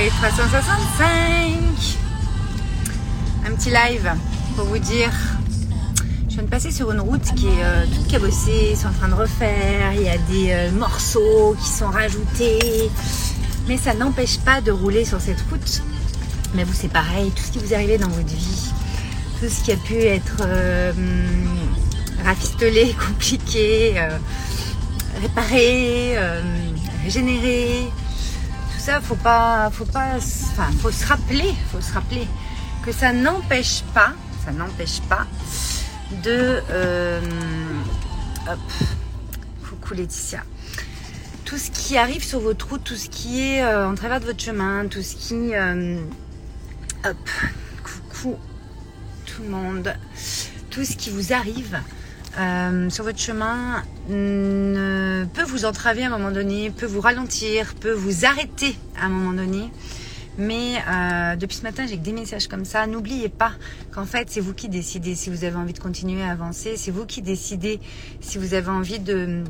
Live 365. Un petit live pour vous dire. Je viens de passer sur une route qui est euh, toute cabossée, sont en train de refaire, il y a des euh, morceaux qui sont rajoutés. Mais ça n'empêche pas de rouler sur cette route. Mais vous, c'est pareil, tout ce qui vous arrivé dans votre vie, tout ce qui a pu être euh, rafistolé, compliqué, euh, réparé, régénéré, ça, faut pas, faut pas, enfin, faut se rappeler, faut se rappeler que ça n'empêche pas, ça n'empêche pas de, euh, hop, coucou Laetitia, tout ce qui arrive sur votre route, tout ce qui est euh, en travers de votre chemin, tout ce qui, euh, hop, coucou tout le monde, tout ce qui vous arrive euh, sur votre chemin peut vous entraver à un moment donné, peut vous ralentir, peut vous arrêter à un moment donné. Mais euh, depuis ce matin, j'ai que des messages comme ça. N'oubliez pas qu'en fait, c'est vous qui décidez si vous avez envie de continuer à avancer. C'est vous qui décidez si vous avez envie de,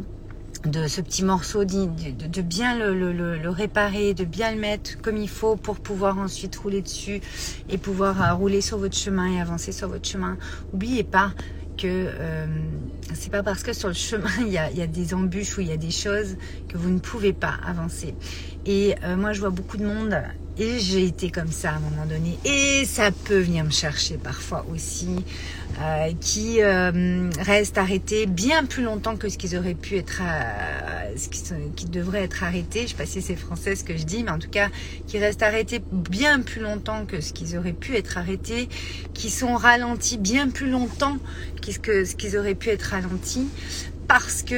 ce petit morceau, de, bien le réparer, de bien le mettre comme il faut pour pouvoir ensuite rouler dessus et pouvoir euh, rouler sur votre chemin et avancer sur votre chemin. N'oubliez pas que euh, c'est pas parce que sur le chemin il y, a, des embûches ou il y a des choses que vous ne pouvez pas avancer. Et euh, moi je vois beaucoup de monde et j'ai été comme ça à un moment donné et ça peut venir me chercher parfois aussi euh, qui restent arrêtés bien plus longtemps que ce qu'ils auraient pu être qui, devraient être arrêtés je sais pas si c'est français ce que je dis mais en tout cas qui restent arrêtés bien plus longtemps que ce qu'ils auraient pu être arrêtés qui sont ralentis bien plus longtemps que ce qu'ils auraient pu être ralentis parce que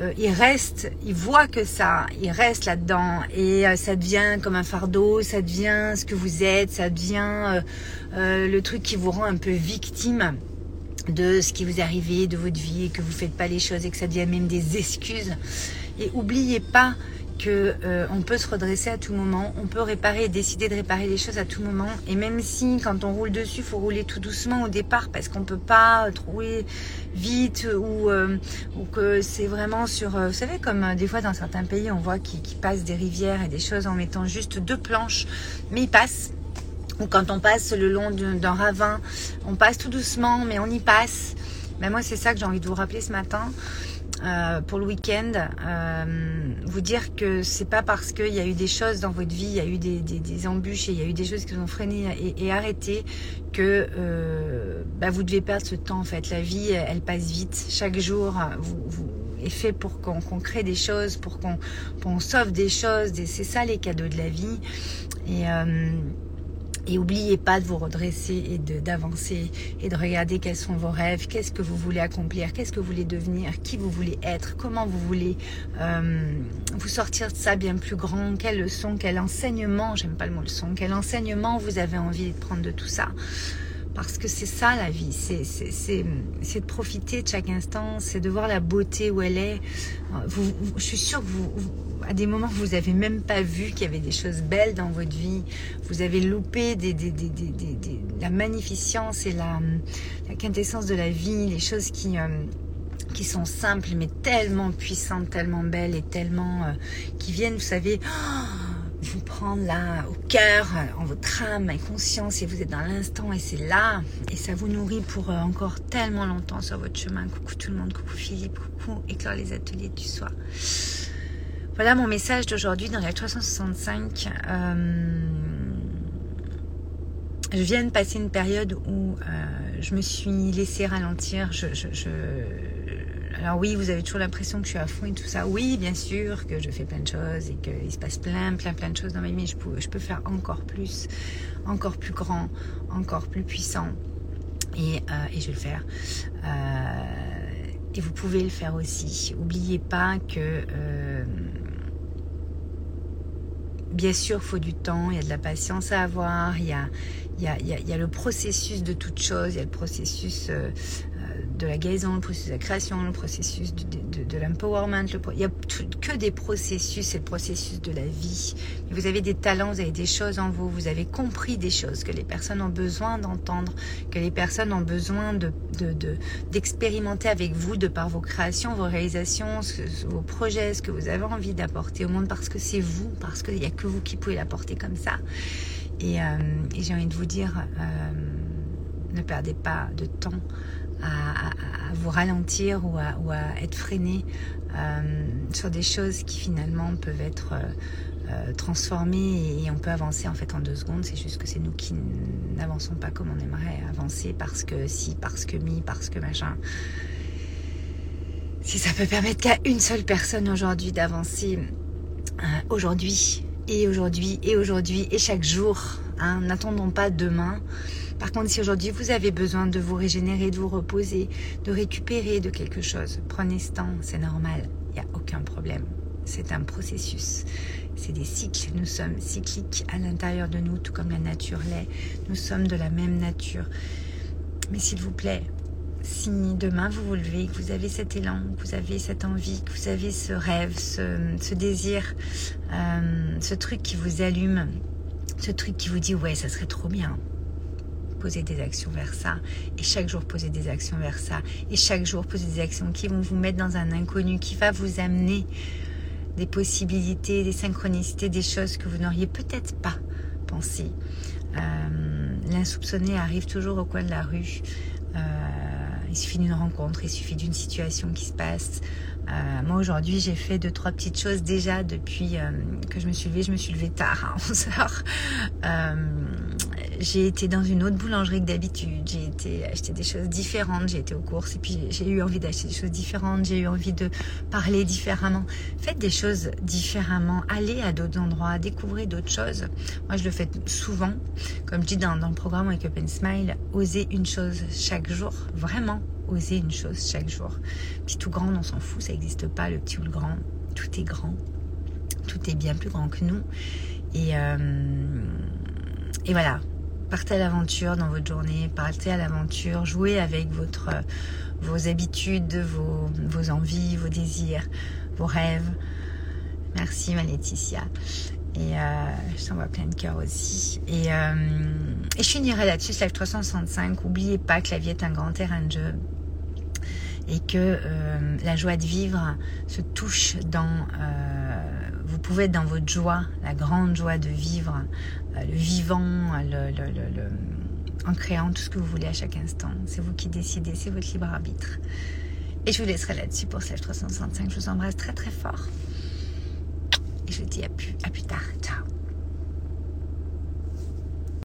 euh, ils restent, ils voient que ça, ils restent là-dedans et euh, ça devient comme un fardeau, ça devient ce que vous êtes, ça devient euh, euh, le truc qui vous rend un peu victime de ce qui vous est arrivé, de votre vie, que vous faites pas les choses et que ça devient même des excuses. Et oubliez pas que euh, peut se redresser à tout moment, on peut réparer et décider de réparer les choses à tout moment. Et même si quand on roule dessus, faut rouler tout doucement au départ parce qu'on peut pas rouler vite ou euh, ou que c'est vraiment sur, euh, vous savez comme euh, des fois dans certains pays on voit qu'ils qu'ils passent des rivières et des choses en mettant juste deux planches, mais ils passent ou quand on passe le long d'un d'un ravin, on passe tout doucement, mais on y passe. Ben moi, c'est ça que j'ai envie de vous rappeler ce matin. Euh, pour le week-end, euh, vous dire que c'est pas parce qu'il y a eu des choses dans votre vie, il y a eu des, des, des embûches et il y a eu des choses qui vous ont freiné et, et arrêté que euh, bah, vous devez perdre ce temps en fait. La vie, elle, passe vite. Chaque jour vous, vous- est fait pour qu'on crée des choses, pour qu'on sauve des choses. C'est ça les cadeaux de la vie. Et euh, et oubliez pas de vous redresser et d'avancer et de regarder quels sont vos rêves, qu'est-ce que vous voulez accomplir, qu'est-ce que vous voulez devenir, qui vous voulez être, comment vous voulez euh, vous sortir de ça bien plus grand, quelle leçon, quel enseignement, j'aime pas le mot leçon, quel enseignement vous avez envie de prendre de tout ça. Parce que c'est ça la vie, c'est de profiter de chaque instant, c'est de voir la beauté où elle est. Je suis sûre que vous, à des moments vous avez même pas vu qu'il y avait des choses belles dans votre vie. Vous avez loupé la magnificence et la, la quintessence de la vie, les choses qui, euh, qui sont simples mais tellement puissantes, tellement belles et tellement euh, qui viennent, vous savez, vous prendre là au cœur, en votre âme, en conscience et vous êtes dans l'instant et c'est là et ça vous nourrit pour euh, encore tellement longtemps sur votre chemin. Coucou tout le monde, coucou Philippe, coucou Éclore les ateliers du soir. Voilà mon message d'aujourd'hui dans la 365. Euh, je viens de passer une période où euh, je me suis laissée ralentir. Alors oui, vous avez toujours l'impression que je suis à fond et tout ça. Oui, bien sûr que je fais plein de choses et qu'il se passe plein, plein, plein de choses dans ma vie. Je peux, je peux faire encore plus, encore plus grand, encore plus puissant. Et, euh, et je vais le faire. Euh, et vous pouvez le faire aussi. Oubliez pas que... Euh, bien sûr, il faut du temps, il y a de la patience à avoir, il y a, il y a, il y a, il y a le processus de toute chose, il y a le processus euh, de la guérison, le processus de la création, le processus de, de, l'empowerment. Il y a que des processus, c'est le processus de la vie. Vous avez des talents, vous avez des choses en vous, vous avez compris des choses que les personnes ont besoin d'entendre, que les personnes ont besoin de, d'expérimenter avec vous de par vos créations, vos réalisations, vos projets, ce que vous avez envie d'apporter au monde parce que c'est vous, parce qu'il n'y a que vous qui pouvez l'apporter comme ça. Et, euh, j'ai envie de vous dire, euh, ne perdez pas de temps à, vous ralentir ou à, être freiné euh, sur des choses qui finalement peuvent être transformées et, on peut avancer en fait en deux secondes. C'est juste que c'est nous qui n'avançons pas comme on aimerait avancer parce que si, parce que mi, parce que machin. Si ça peut permettre qu'à une seule personne aujourd'hui d'avancer aujourd'hui et aujourd'hui et aujourd'hui et chaque jour. Hein, N'attendons pas demain. Par contre, si aujourd'hui vous avez besoin de vous régénérer, de vous reposer, de récupérer de quelque chose, prenez ce temps, c'est normal, il n'y a aucun problème. C'est un processus, c'est des cycles. Nous sommes cycliques à l'intérieur de nous, tout comme la nature l'est. Nous sommes de la même nature. Mais s'il vous plaît, si demain vous vous levez, que vous avez cet élan, que vous avez cette envie, que vous avez ce rêve, ce, désir, euh, ce truc qui vous allume, ce truc qui vous dit ouais ça serait trop bien, posez des actions vers ça. Et chaque jour, posez des actions vers ça. Et chaque jour, posez des actions qui vont vous mettre dans un inconnu, qui va vous amener des possibilités, des synchronicités, des choses que vous n'auriez peut-être pas pensé. Euh, l'insoupçonné arrive toujours au coin de la rue. Euh, il suffit d'une rencontre, il suffit d'une situation qui se passe. Euh, moi aujourd'hui j'ai fait deux trois petites choses déjà depuis euh, que je me suis levée. Je me suis levée tard à 11 heures. Euh, j'ai été dans une autre boulangerie que d'habitude. J'ai été acheter des choses différentes. J'ai été aux courses et puis j'ai eu envie d'acheter des choses différentes. J'ai eu envie de parler différemment. Faites des choses différemment. Allez à d'autres endroits. Découvrez d'autres choses. Moi, je le fais souvent. Comme je dis dans, le programme Up and Smile, osez une chose chaque jour. Vraiment, osez une chose chaque jour. Petit ou grand, on s'en fout. Ça n'existe pas, le petit ou le grand. Tout est grand. Tout est bien plus grand que nous. Et, euh, et voilà, partez à l'aventure dans votre journée, partez à l'aventure, jouez avec votre, vos habitudes, vos, vos, envies, vos désirs, vos rêves. Merci ma Laetitia. Et euh, je t'envoie plein de cœur aussi. Et, euh, et je finirai là-dessus, live 365. N'oubliez pas que la vie est un grand terrain de jeu et que euh, la joie de vivre se touche dans pouvez être dans votre joie, la grande joie de vivre, euh, le vivant, en créant tout ce que vous voulez à chaque instant. C'est vous qui décidez, c'est votre libre arbitre. Et je vous laisserai là-dessus pour Slave 365. Je vous embrasse très très fort. Et je vous dis à plus, à plus tard. Ciao.